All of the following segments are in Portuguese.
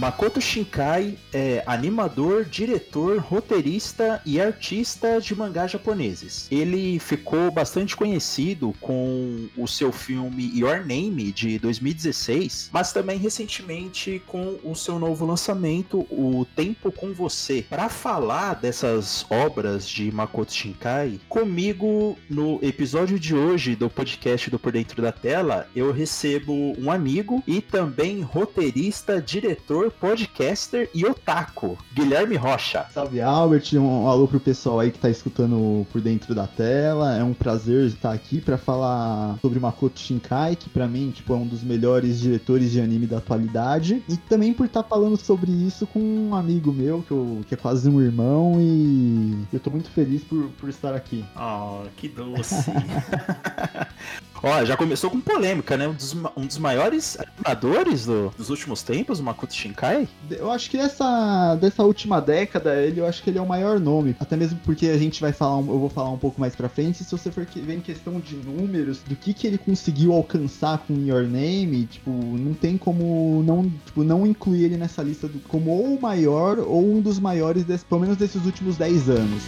Makoto Shinkai é animador, diretor, roteirista e artista de mangás japoneses. Ele ficou bastante conhecido com o seu filme Your Name de 2016, mas também recentemente com o seu novo lançamento, O Tempo com Você. Para falar dessas obras de Makoto Shinkai, comigo no episódio de hoje do podcast do Por Dentro da Tela, eu recebo um amigo e também roteirista, diretor, podcaster e otaku, Guilherme Rocha. Salve Albert, um alô pro pessoal aí que tá escutando Por Dentro da Tela. É um prazer estar aqui para falar sobre Makoto Shinkai, que para mim tipo, é um dos melhores diretores de anime da atualidade. E também por estar tá falando sobre isso com um amigo meu, que, eu, que é quase um irmão, e eu tô muito feliz por, por estar aqui. Oh, que doce. Ó, já começou com polêmica, né? Um dos, um dos maiores animadores do, dos últimos tempos, o Makoto Shinkai. Eu acho que essa dessa última década, ele, eu acho que ele é o maior nome. Até mesmo porque a gente vai falar, eu vou falar um pouco mais pra frente. Se você for ver em questão de números, do que, que ele conseguiu alcançar com Your Name, tipo, não tem como não, tipo, não incluir ele nessa lista do, como ou o maior ou um dos maiores, desse, pelo menos desses últimos 10 anos.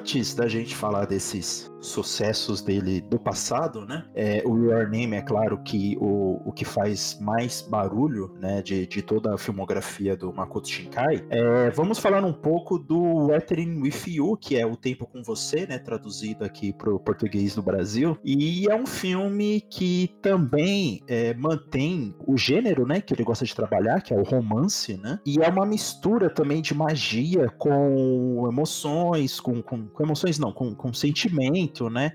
Antes da gente falar desses sucessos dele do passado, né? É, o Your Name é claro que o, o que faz mais barulho, né, de, de toda a filmografia do Makoto Shinkai. É, vamos falar um pouco do Weathering with You, que é O Tempo com Você, né, traduzido aqui para o português do Brasil. E é um filme que também é, mantém o gênero, né, que ele gosta de trabalhar, que é o romance, né? E é uma mistura também de magia com emoções, com, com, com emoções não, com, com sentimento né?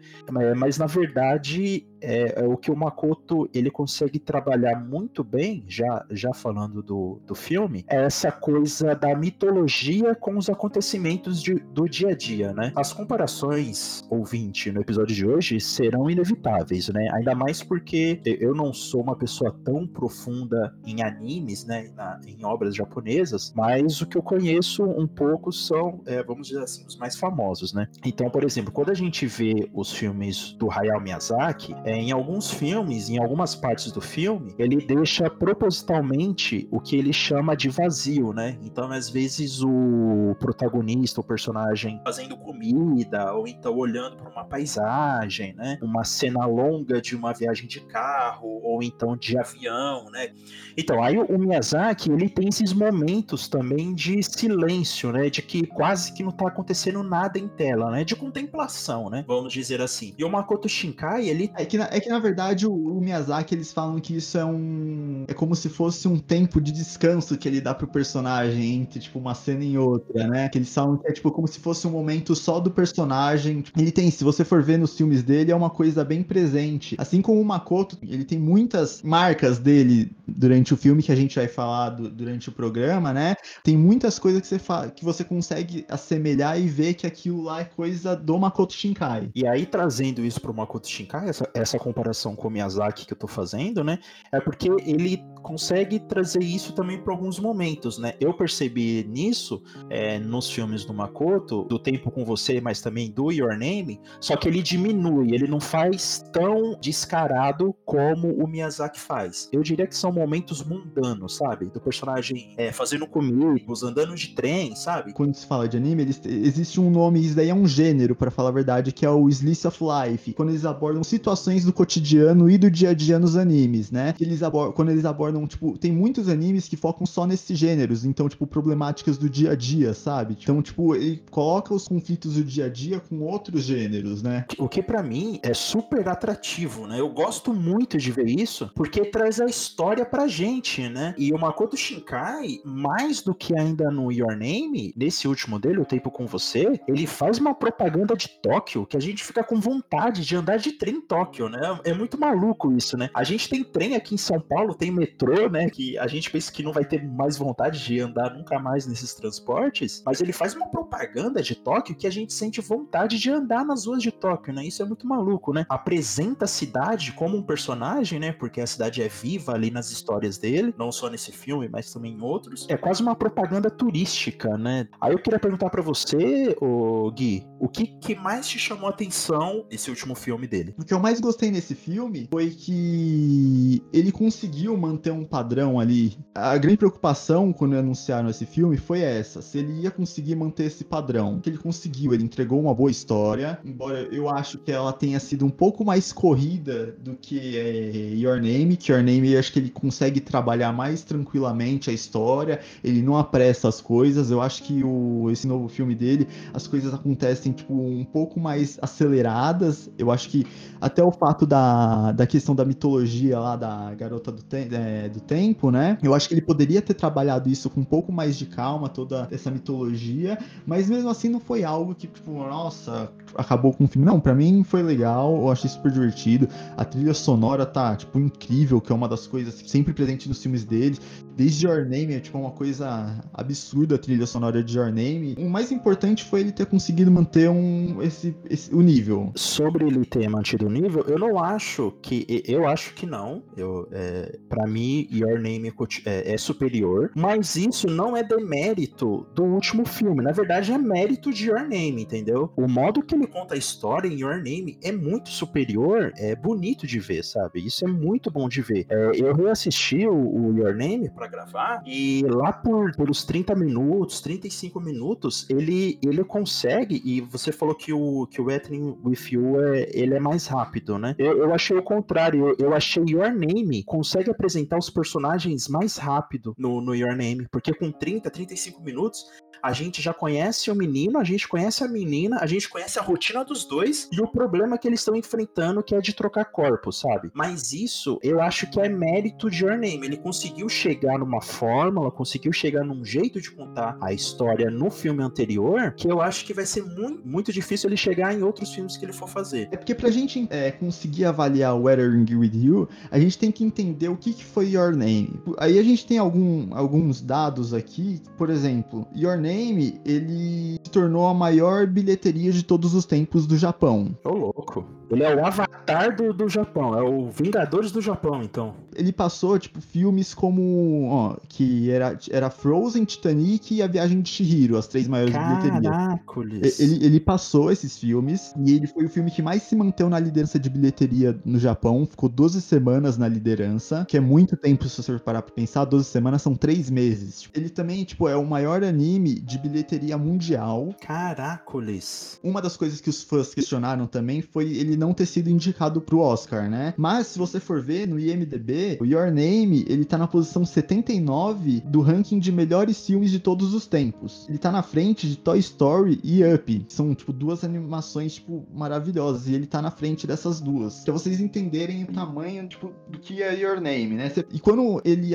Mas na verdade é, é, o que o Makoto ele consegue trabalhar muito bem, já, já falando do, do filme, é essa coisa da mitologia com os acontecimentos de, do dia a dia, né? As comparações, ouvinte, no episódio de hoje serão inevitáveis, né? Ainda mais porque eu não sou uma pessoa tão profunda em animes, né? Na, em obras japonesas, mas o que eu conheço um pouco são, é, vamos dizer assim, os mais famosos, né? Então, por exemplo, quando a gente vê os filmes do Hayao Miyazaki, é, em alguns filmes, em algumas partes do filme, ele deixa propositalmente o que ele chama de vazio, né? Então, às vezes, o protagonista, o personagem, fazendo comida, ou então olhando para uma paisagem, né? Uma cena longa de uma viagem de carro, ou então de avião, né? Então, aí o Miyazaki, ele tem esses momentos também de silêncio, né? De que quase que não tá acontecendo nada em tela, né? De contemplação, né? Vamos dizer assim. E o Makoto Shinkai, ele... É que é que na verdade o, o, Miyazaki eles falam que isso é um. É como se fosse um tempo de descanso que ele dá pro personagem entre, tipo, uma cena e outra, né? Que eles falam que é, tipo, como se fosse um momento só do personagem. Ele tem, se você for ver nos filmes dele, é uma coisa bem presente. Assim como o Makoto, ele tem muitas marcas dele durante o filme que a gente vai falar do, durante o programa, né? Tem muitas coisas que você, que você consegue assemelhar e ver que aquilo lá é coisa do Makoto Shinkai. E aí, trazendo isso pro Makoto Shinkai, essa, essa comparação com o Miyazaki que eu tô fazendo, né? É porque ele consegue trazer isso também para alguns momentos, né? Eu percebi nisso é, nos filmes do Makoto, do Tempo com Você, mas também do Your Name, só que ele diminui, ele não faz tão descarado como o Miyazaki faz. Eu diria que são momentos mundanos, sabe? Do personagem é, fazendo comigo, andando de trem, sabe? Quando se fala de anime, eles, existe um nome, isso daí é um gênero, para falar a verdade, que é o Slice of Life. Quando eles abordam situações do cotidiano e do dia a dia nos animes, né? Eles quando eles abordam, tipo, tem muitos animes que focam só nesses gêneros, então, tipo, problemáticas do dia a dia, sabe? Então, tipo, ele coloca os conflitos do dia a dia com outros gêneros, né? O que para mim é super atrativo, né? Eu gosto muito de ver isso, porque traz a história pra gente, né? E o Makoto Shinkai, mais do que ainda no Your Name, nesse último dele, O Tempo com Você, ele faz uma propaganda de Tóquio que a gente fica com vontade de andar de trem em Tóquio, Tóquio, né? É muito maluco isso, né? A gente tem trem aqui em São Paulo, tem metrô, né? Que a gente pensa que não vai ter mais vontade de andar nunca mais nesses transportes, mas ele faz uma propaganda de Tóquio que a gente sente vontade de andar nas ruas de Tóquio, né? Isso é muito maluco, né? Apresenta a cidade como um personagem, né? Porque a cidade é viva ali nas histórias dele, não só nesse filme, mas também em outros. É quase uma propaganda turística, né? Aí eu queria perguntar para você, ô Gui, o que, que mais te chamou a atenção nesse último filme dele? O que eu mais gostei nesse filme foi que ele conseguiu manter um padrão ali. A grande preocupação quando anunciaram esse filme foi essa: se ele ia conseguir manter esse padrão. Que ele conseguiu, ele entregou uma boa história, embora eu acho que ela tenha sido um pouco mais corrida do que é, Your Name, que Your Name eu acho que ele consegue trabalhar mais tranquilamente a história, ele não apressa as coisas. Eu acho que o, esse novo filme dele, as coisas acontecem tipo um pouco mais aceleradas. Eu acho que até o fato da, da questão da mitologia lá da garota do, te, é, do tempo, né? Eu acho que ele poderia ter trabalhado isso com um pouco mais de calma, toda essa mitologia, mas mesmo assim não foi algo que, tipo, nossa, acabou com o filme. Não, para mim foi legal, eu achei super divertido. A trilha sonora tá, tipo, incrível, que é uma das coisas sempre presente nos filmes dele. Desde Your Name, é tipo uma coisa absurda a trilha sonora de Your Name. O mais importante foi ele ter conseguido manter um, esse, esse, o nível. Sobre ele ter mantido o nível, eu não acho que. Eu acho que não. Eu, é, para mim, Your Name é, é, superior. Mas isso não é demérito do último filme. Na verdade, é mérito de Your Name, entendeu? O modo que ele conta a história em Your Name é muito superior. É bonito de ver, sabe? Isso é muito bom de ver. É, eu reassisti o, o Your Name pra para gravar. E lá por pelos 30 minutos, 35 minutos, ele ele consegue. E você falou que o que o Wrestling with You é, ele é mais rápido, né? Eu, eu achei o contrário. Eu, eu achei Your Name consegue apresentar os personagens mais rápido no, no Your Name, porque com 30, 35 minutos a gente já conhece o menino, a gente conhece a menina, a gente conhece a rotina dos dois e o problema que eles estão enfrentando que é de trocar corpos, sabe? Mas isso eu acho que é mérito de Your Name. Ele conseguiu chegar numa fórmula, conseguiu chegar num jeito de contar a história no filme anterior que eu acho que vai ser muito, muito difícil ele chegar em outros filmes que ele for fazer. É porque pra gente é, conseguir avaliar Weathering With You, a gente tem que entender o que, que foi Your Name. Aí a gente tem algum, alguns dados aqui, por exemplo, Your Name, ele se tornou a maior bilheteria de todos os tempos do Japão. Ô, louco. Ele é o avatar do, do Japão, é o Vingadores do Japão, então. Ele passou, tipo, filmes como, ó, que era, era Frozen, Titanic e A Viagem de Chihiro, as três maiores bilheterias. Ele, ele passou esses filmes e ele foi o filme que mais se manteve na liderança de bilheteria no Japão, ficou 12 semanas na liderança, que é muito tempo se você parar pra pensar, 12 semanas são três meses. Ele também, tipo, é o maior anime de bilheteria mundial. Caracoles. Uma das coisas que os fãs questionaram também foi ele ele não ter sido indicado pro Oscar, né? Mas se você for ver no IMDb, o Your Name, ele tá na posição 79 do ranking de melhores filmes de todos os tempos. Ele tá na frente de Toy Story e Up. São, tipo, duas animações, tipo, maravilhosas. E ele tá na frente dessas duas. Pra vocês entenderem o tamanho, tipo, do que é Your Name, né? E quando ele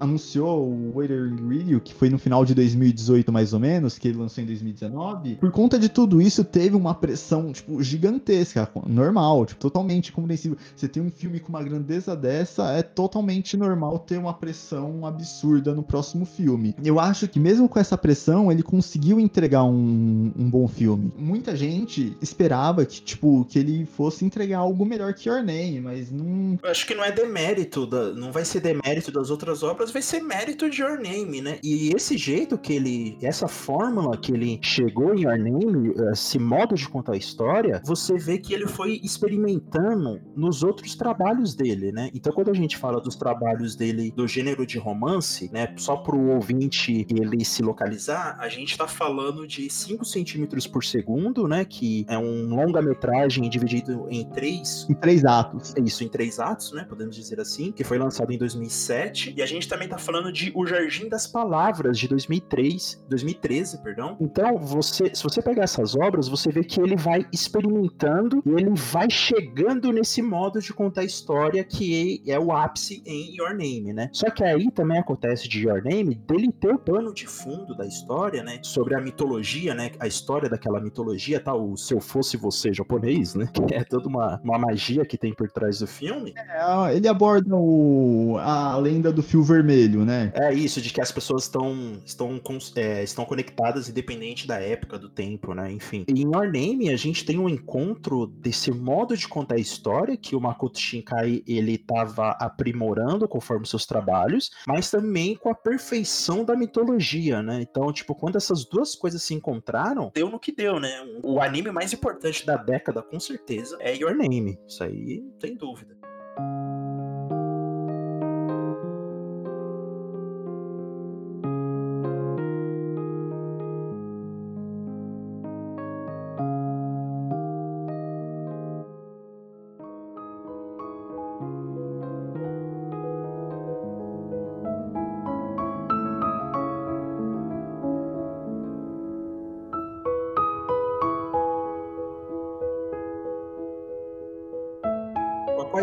anunciou o Waiter Radio, que foi no final de 2018, mais ou menos, que ele lançou em 2019, por conta de tudo isso, teve uma pressão, tipo, gigantesca normal, tipo, totalmente compreensível. Você tem um filme com uma grandeza dessa, é totalmente normal ter uma pressão absurda no próximo filme. Eu acho que mesmo com essa pressão, ele conseguiu entregar um, um bom filme. Muita gente esperava que, tipo, que ele fosse entregar algo melhor que Your Name, mas não. Eu acho que não é demérito, da, não vai ser demérito das outras obras, vai ser mérito de Your Name, né? E esse jeito que ele, essa fórmula que ele chegou em Your Name, esse modo de contar a história, você vê que ele foi foi experimentando nos outros trabalhos dele, né? Então, quando a gente fala dos trabalhos dele do gênero de romance, né? Só para o ouvinte ele se localizar, a gente está falando de 5 centímetros por segundo, né? Que é um longa-metragem dividido em três. Em três atos. É isso, em três atos, né? Podemos dizer assim. Que foi lançado em 2007. E a gente também está falando de O Jardim das Palavras, de 2003, 2013, perdão. Então, você, se você pegar essas obras, você vê que ele vai experimentando e ele vai chegando nesse modo de contar história que é o ápice em Your Name, né? Só que aí também acontece de Your Name dele ter o pano de fundo da história, né? Sobre a mitologia, né? A história daquela mitologia, tá? O Se Eu Fosse Você japonês, né? Que é toda uma, uma magia que tem por trás do filme. É, ele aborda o, a lenda do fio vermelho, né? É isso, de que as pessoas estão, estão, é, estão conectadas independente da época, do tempo, né? Enfim. E em Your Name, a gente tem um encontro desse modo de contar a história que o Makoto Shinkai ele estava aprimorando conforme seus trabalhos, mas também com a perfeição da mitologia, né? Então, tipo, quando essas duas coisas se encontraram, deu no que deu, né? O anime mais importante da década, com certeza, é Your Name. Isso aí, sem dúvida.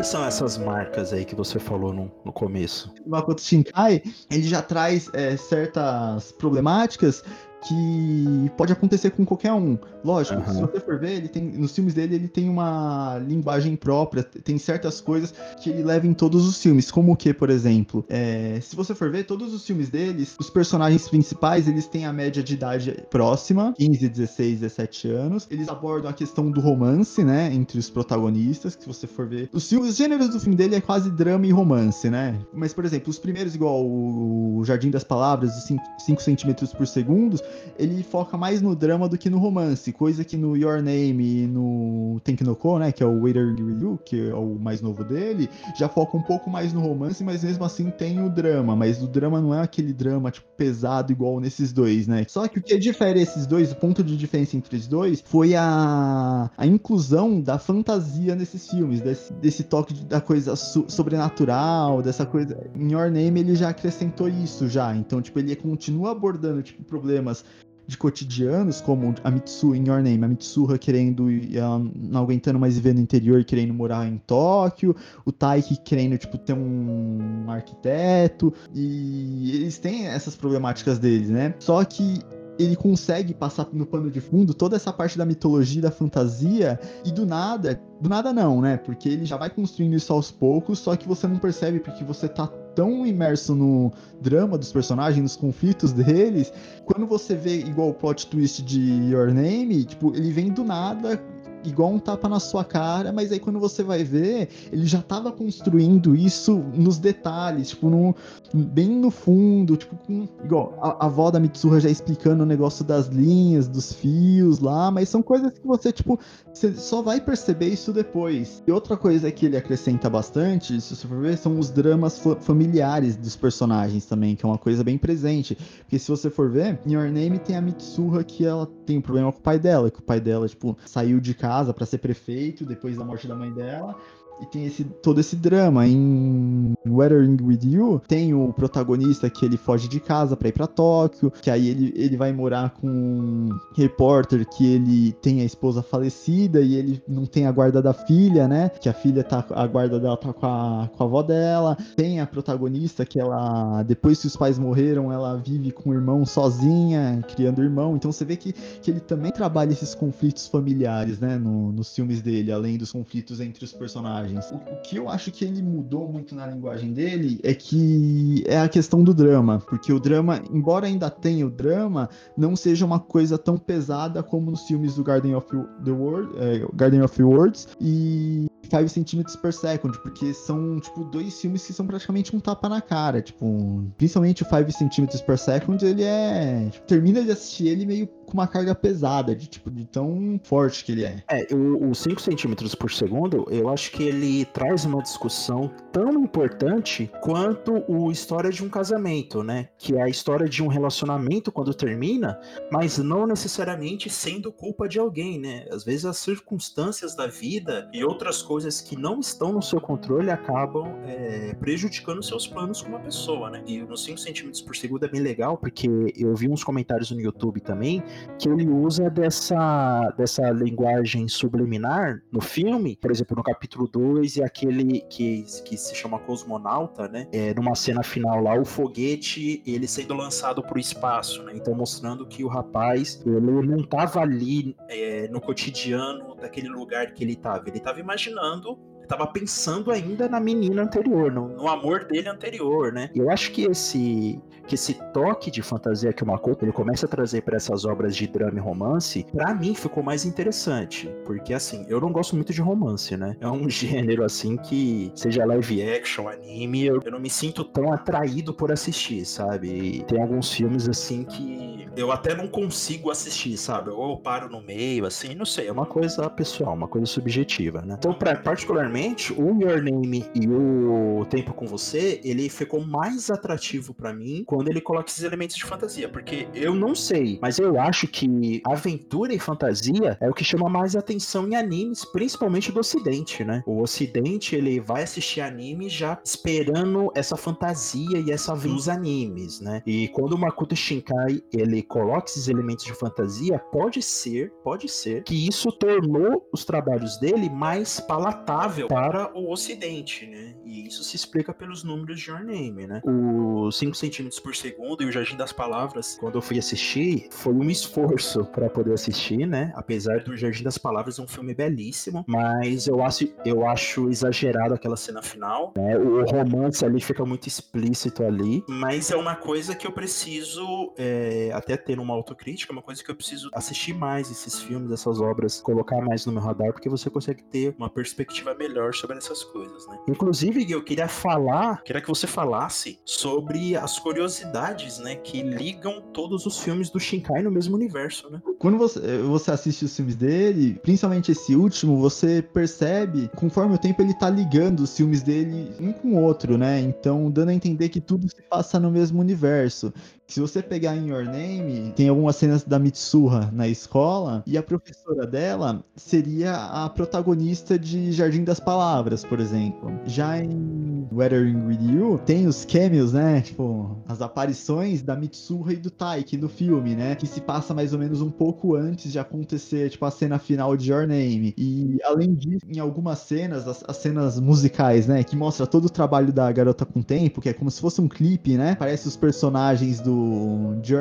Quais são essas marcas aí que você falou no, no começo? O Makoto Shinkai, ele já traz é, certas problemáticas que pode acontecer com qualquer um. Lógico, uhum. se você for ver, ele tem, nos filmes dele ele tem uma linguagem própria, tem certas coisas que ele leva em todos os filmes, como o que, por exemplo, é, se você for ver, todos os filmes deles, os personagens principais, eles têm a média de idade próxima, 15, 16, 17 anos, eles abordam a questão do romance, né, entre os protagonistas, que se você for ver, os, filmes, os gêneros do filme dele é quase drama e romance, né, mas, por exemplo, os primeiros, igual o Jardim das Palavras, de 5 centímetros por segundo, ele foca mais no drama do que no romance, coisa que no Your Name e no Tenkinoko, né, que é o Waiter Ryu, que é o mais novo dele, já foca um pouco mais no romance, mas mesmo assim tem o drama, mas o drama não é aquele drama, tipo, pesado igual nesses dois, né? Só que o que difere esses dois, o ponto de diferença entre os dois, foi a, a inclusão da fantasia nesses filmes, desse, desse toque da coisa sobrenatural, dessa coisa. Em Your Name ele já acrescentou isso já, então, tipo, ele continua abordando, tipo, problemas de cotidianos, como a Mitsu em Your Name, a Mitsuha querendo, uh, não aguentando mais viver no interior querendo morar em Tóquio, o Taiki querendo, tipo, ter um arquiteto, e eles têm essas problemáticas deles, né? Só que ele consegue passar no pano de fundo toda essa parte da mitologia, da fantasia, e do nada, do nada não, né? Porque ele já vai construindo isso aos poucos, só que você não percebe porque você tá tão imerso no drama dos personagens, nos conflitos deles, quando você vê igual o plot twist de Your Name, tipo, ele vem do nada igual um tapa na sua cara, mas aí quando você vai ver, ele já tava construindo isso nos detalhes, tipo, no, bem no fundo, tipo, com, igual a, a avó da Mitsuha já explicando o negócio das linhas, dos fios lá, mas são coisas que você, tipo, você só vai perceber isso depois. E outra coisa que ele acrescenta bastante, se você for ver, são os dramas familiares dos personagens também, que é uma coisa bem presente. Porque se você for ver, em Your Name tem a Mitsuha que ela tem um problema com o pai dela, que o pai dela, tipo, saiu de casa casa para ser prefeito depois da morte da mãe dela e tem esse, todo esse drama. Em Weathering With You, tem o protagonista que ele foge de casa para ir para Tóquio, que aí ele, ele vai morar com um repórter que ele tem a esposa falecida e ele não tem a guarda da filha, né? Que a filha tá, a guarda dela tá com a, com a avó dela. Tem a protagonista que ela, depois que os pais morreram, ela vive com o irmão sozinha, criando irmão. Então você vê que, que ele também trabalha esses conflitos familiares, né? No, nos filmes dele, além dos conflitos entre os personagens personagens. O, o, que eu acho que ele mudou muito na linguagem dele é que é a questão do drama, porque o drama, embora ainda tenha o drama, não seja uma coisa tão pesada como nos filmes do Garden of the World, é, Garden of Words e 5 centímetros per second, porque são, tipo, dois filmes que são praticamente um tapa na cara, tipo, principalmente o 5 centímetros per second, ele é, tipo, termina de assistir ele meio com uma carga pesada, de tipo, de tão forte que ele é. É, o, 5 centímetros por segundo, eu acho que ele traz uma discussão tão importante quanto o História de um Casamento, né? Que é a história de um relacionamento quando termina, mas não necessariamente sendo culpa de alguém, né? Às vezes as circunstâncias da vida e outras coisas que não estão no seu controle acabam é, prejudicando seus planos com uma pessoa, né? E nos 5 centímetros por segundo é bem legal, porque eu vi uns comentários no YouTube também que ele usa dessa, dessa linguagem subliminar no filme, por exemplo, no capítulo 2, e aquele que, que se chama Cosmonauta, né? É, numa cena final lá, o foguete, ele sendo lançado para o espaço, né? Então mostrando que o rapaz, ele não estava ali é, no cotidiano daquele lugar que ele estava, ele estava imaginando tava pensando ainda na menina anterior, no, no, amor dele anterior, né? Eu acho que esse que esse toque de fantasia que o Makoto ele começa a trazer para essas obras de drama e romance, para mim ficou mais interessante, porque assim, eu não gosto muito de romance, né? É um gênero assim que seja live action, anime, eu, eu não me sinto tão atraído por assistir, sabe? E tem alguns filmes assim que eu até não consigo assistir, sabe? Ou eu paro no meio, assim, não sei, é uma coisa pessoal, uma coisa subjetiva, né? Então, pra, particularmente, o Your Name e o Tempo com Você, ele ficou mais atrativo para mim quando ele coloca esses elementos de fantasia, porque eu não sei, mas eu acho que aventura e fantasia é o que chama mais atenção em animes, principalmente do ocidente, né? O ocidente, ele vai assistir anime já esperando essa fantasia e essa dos animes, né? E quando o Makoto Shinkai, ele coloca esses elementos de fantasia, pode ser, pode ser que isso tornou os trabalhos dele mais palatável para o ocidente, né? E isso se explica pelos números de Your Name, né? Os 5 centímetros por segundo e o Jardim das Palavras, quando eu fui assistir, foi um esforço para poder assistir, né? Apesar do Jardim das Palavras ser um filme belíssimo, mas eu acho, eu acho exagerado aquela cena final, né? O romance ali fica muito explícito ali, mas é uma coisa que eu preciso é, até tendo uma autocrítica, é uma coisa que eu preciso assistir mais esses filmes, essas obras, colocar mais no meu radar, porque você consegue ter uma perspectiva melhor sobre essas coisas, né? Inclusive, eu queria falar, queria que você falasse sobre as curiosidades, né, que ligam todos os filmes do Shinkai no mesmo universo, né? Quando você, você assiste os filmes dele, principalmente esse último, você percebe, conforme o tempo ele tá ligando os filmes dele um com o outro, né? Então, dando a entender que tudo se passa no mesmo universo. Se você pegar em Your Name, tem algumas cenas da Mitsuha na escola, e a professora dela seria a protagonista de Jardim das Palavras, por exemplo. Já em Weathering With You, tem os cameos, né? Tipo, as aparições da Mitsuha e do Taiki no filme, né? Que se passa mais ou menos um pouco antes de acontecer, tipo, a cena final de Your Name. E, além disso, em algumas cenas, as, as cenas musicais, né? Que mostra todo o trabalho da Garota com Tempo, que é como se fosse um clipe, né? Parece os personagens do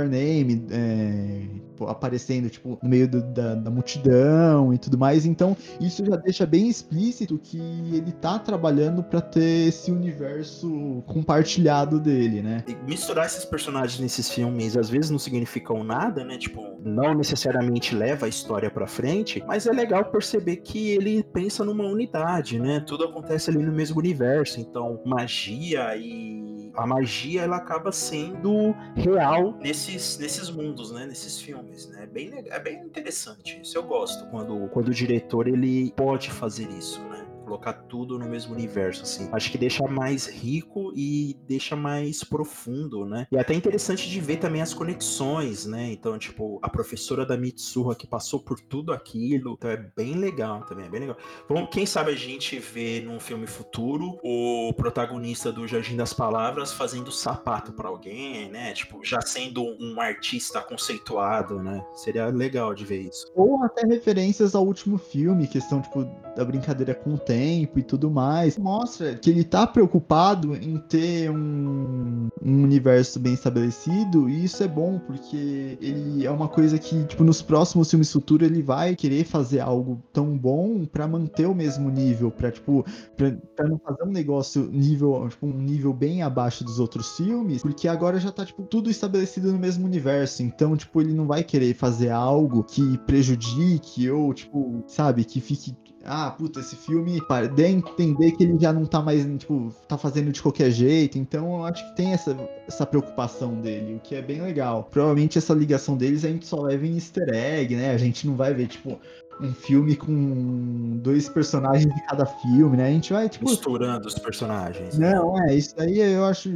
Name é, aparecendo, tipo, no meio do, da, da, multidão e tudo mais. Então, isso já deixa bem explícito que ele tá trabalhando para ter esse universo compartilhado dele, né? E misturar esses personagens nesses filmes às vezes não significam nada, né? Tipo, não necessariamente leva a história para frente, mas é legal perceber que ele pensa numa unidade, né? Tudo acontece ali no mesmo universo, então magia e a magia ela acaba sendo real nesses, nesses mundos, né? Nesses filmes, né? É bem, é bem interessante isso. Eu gosto quando, quando o diretor ele pode fazer isso, né? Colocar tudo no mesmo universo, assim. Acho que deixa mais rico e deixa mais profundo, né? E é até interessante de ver também as conexões, né? Então, tipo, a professora da Mitsuha que passou por tudo aquilo, então é bem legal também, é bem legal. Vamos, quem sabe a gente vê num filme futuro o protagonista do Jardim das Palavras fazendo sapato para alguém, né? Tipo, já sendo um artista conceituado, né? Seria legal de ver isso. Ou até referências ao último filme, questão, tipo, da brincadeira com o tempo tempo e tudo mais, mostra que ele tá preocupado em ter um, um universo bem estabelecido, e isso é bom, porque ele é uma coisa que, tipo, nos próximos filmes futuros ele vai querer fazer algo tão bom para manter o mesmo nível, para tipo, pra, pra, não fazer um negócio nível, tipo, um nível bem abaixo dos outros filmes, porque agora já tá, tipo, tudo estabelecido no mesmo universo, então, tipo, ele não vai querer fazer algo que prejudique ou, tipo, sabe, que fique ah, puta, esse filme dê a entender que ele já não tá mais, tipo, tá fazendo de qualquer jeito. Então eu acho que tem essa, essa preocupação dele, o que é bem legal. Provavelmente essa ligação deles a gente só ver em easter egg, né? A gente não vai ver, tipo, um filme com dois personagens de cada filme, né? A gente vai, tipo. Misturando os personagens. Não, é, isso aí eu acho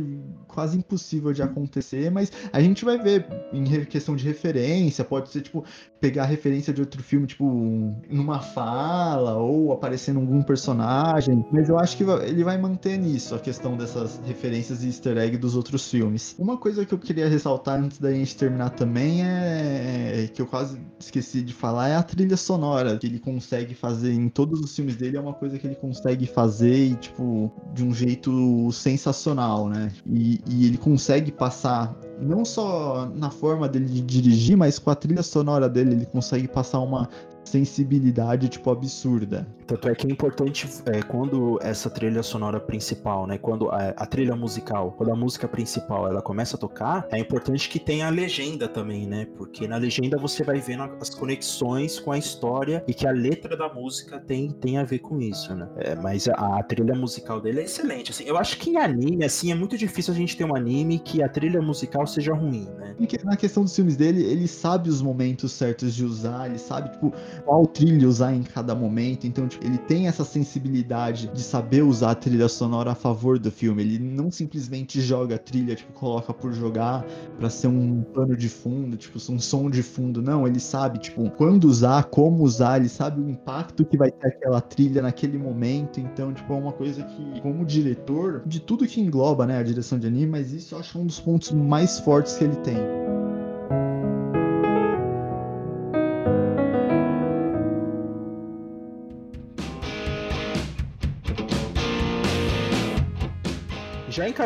quase impossível de acontecer, mas a gente vai ver em questão de referência, pode ser, tipo, pegar referência de outro filme, tipo, numa fala, ou aparecendo algum personagem, mas eu acho que ele vai manter nisso, a questão dessas referências e easter egg dos outros filmes. Uma coisa que eu queria ressaltar antes da gente terminar também é que eu quase esqueci de falar, é a trilha sonora que ele consegue fazer em todos os filmes dele, é uma coisa que ele consegue fazer e, tipo, de um jeito sensacional, né? E, e ele consegue passar não só na forma dele de dirigir, mas com a trilha sonora dele, ele consegue passar uma sensibilidade, tipo, absurda. Tanto é que é importante é, quando essa trilha sonora principal, né? Quando a, a, trilha musical, quando a música principal ela começa a tocar, é importante que tenha a legenda também, né? Porque na legenda você vai vendo as conexões com a história e que a letra da música tem, tem a ver com isso, né? É, mas a, a, trilha musical dele é excelente. Assim, eu acho que em anime, assim, é muito difícil a gente ter um anime que a trilha musical seja ruim, né? Na questão dos filmes dele, ele sabe os momentos certos de usar, ele sabe, tipo, qual trilha usar em cada momento. Então, tipo, ele tem essa sensibilidade de saber usar a trilha sonora a favor do filme. Ele não simplesmente joga a trilha, tipo, coloca por jogar para ser um pano de fundo, tipo, um som de fundo. Não, ele sabe, tipo, quando usar, como usar, ele sabe o impacto que vai ter aquela trilha naquele momento. Então, tipo, é uma coisa que, como diretor, de tudo que engloba, né, a direção de anime, mas isso eu acho um dos pontos mais fortes que ele tem.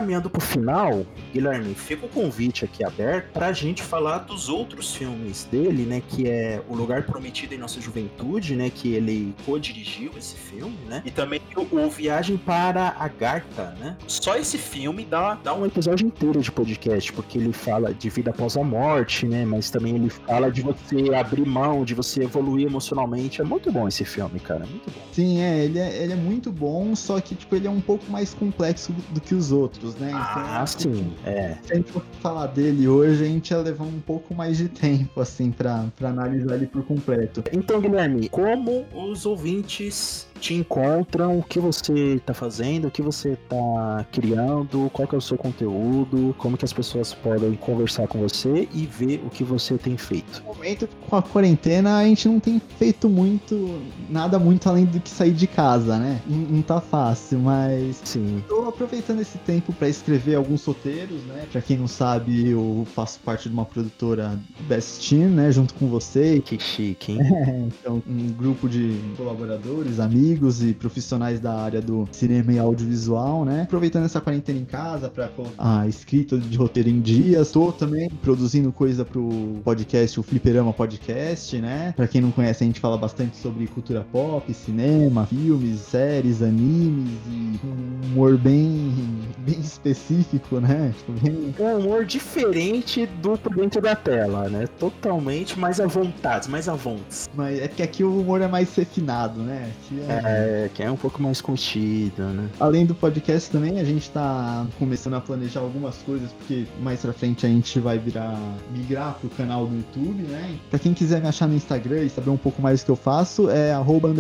Já encaminhando pro final, Guilherme, fica o convite aqui aberto pra gente falar dos outros filmes dele, né? Que é O Lugar Prometido em Nossa Juventude, né? Que ele co-dirigiu esse filme, né? E também o, o Viagem para a Garta, né? Só esse filme dá, dá um episódio inteiro de podcast, porque ele fala de vida após a morte, né? Mas também ele fala de você abrir mão, de você evoluir emocionalmente. É muito bom esse filme, cara. Muito bom. Sim, é. Ele é, ele é muito bom, só que, tipo, ele é um pouco mais complexo do que os outros outros, né? Então, ah, sim, é. Se a gente for falar dele hoje, a gente ia levar um pouco mais de tempo, assim, para analisar ele por completo. Então, Guilherme, como os ouvintes te encontram, o que você está fazendo, o que você está criando, qual que é o seu conteúdo, como que as pessoas podem conversar com você e ver o que você tem feito. No momento, com a quarentena, a gente não tem feito muito, nada muito além do que sair de casa, né? Não, não tá fácil, mas... Sim. Tô aproveitando esse tempo para escrever alguns roteiros, né? Pra quem não sabe, eu faço parte de uma produtora Best Team, né? Junto com você. Que chique, hein? É, então, um grupo de colaboradores, amigos, amigos e profissionais da área do cinema e audiovisual, né? Aproveitando essa quarentena em casa para a escrita de roteiro em dias. Estou também produzindo coisa pro podcast, o Fliperama Podcast, né? Para quem não conhece, a gente fala bastante sobre cultura pop, cinema, filmes, séries, animes e um humor bem, bem específico, né? Tipo, bem... Um humor diferente do por dentro da tela, né? Totalmente mais à vontade, mais à vontade. Mas é que aqui o humor é mais refinado, né? Aqui é é, que é um pouco mais contido, né? Além do podcast também, a gente tá começando a planejar algumas coisas, porque mais pra frente a gente vai virar, migrar pro canal do YouTube, né? Pra quem quiser me achar no Instagram e saber um pouco mais do que eu faço, é arroba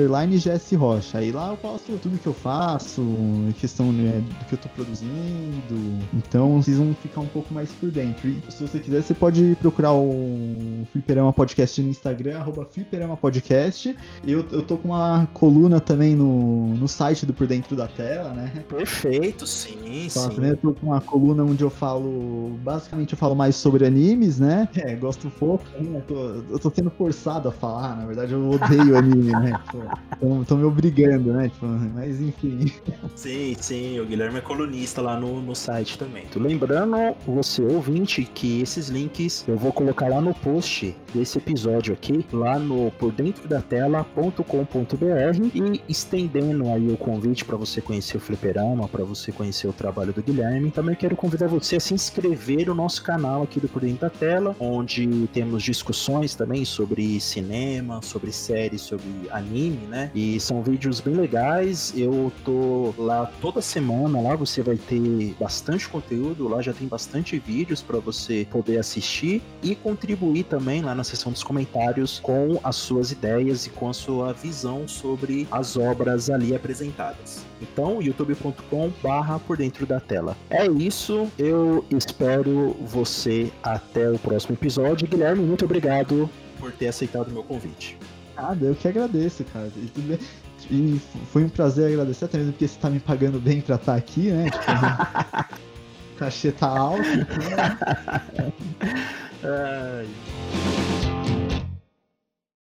Rocha. Aí lá eu posto tudo que eu faço, questão né, do que eu tô produzindo. Então vocês vão ficar um pouco mais por dentro. E se você quiser, você pode procurar o Fliperama Podcast no Instagram, arroba Fliperama Podcast. Eu, eu tô com uma coluna também no, no site do Por Dentro da Tela, né? Perfeito, sim, então, sim. Também eu tô com uma coluna onde eu falo, basicamente eu falo mais sobre animes, né? É, gosto pouco, né? eu, tô, eu tô sendo forçado a falar, na verdade eu odeio anime, né? Tô me obrigando, né? Tipo, mas enfim. Sim, sim, o Guilherme é colunista lá no, no site também. Tô lembrando, você ouvinte, que esses links eu vou colocar lá no post desse episódio aqui, lá no pordentrodatela.com.br e Estendendo aí o convite para você conhecer o Fliperama, para você conhecer o trabalho do Guilherme, também quero convidar você a se inscrever no nosso canal aqui do Por Dentro da Tela, onde temos discussões também sobre cinema, sobre séries, sobre anime, né? E são vídeos bem legais. Eu tô lá toda semana, lá você vai ter bastante conteúdo, lá já tem bastante vídeos para você poder assistir e contribuir também lá na seção dos comentários com as suas ideias e com a sua visão sobre as obras ali apresentadas. Então, youtube.com barra por dentro da tela. É isso, eu espero você até o próximo episódio. Guilherme, muito obrigado por ter aceitado o meu convite. Nada, eu que agradeço, cara. E, foi um prazer agradecer, até mesmo porque você tá me pagando bem pra estar aqui, né? Tipo, cachê tá alto. Então... Ai.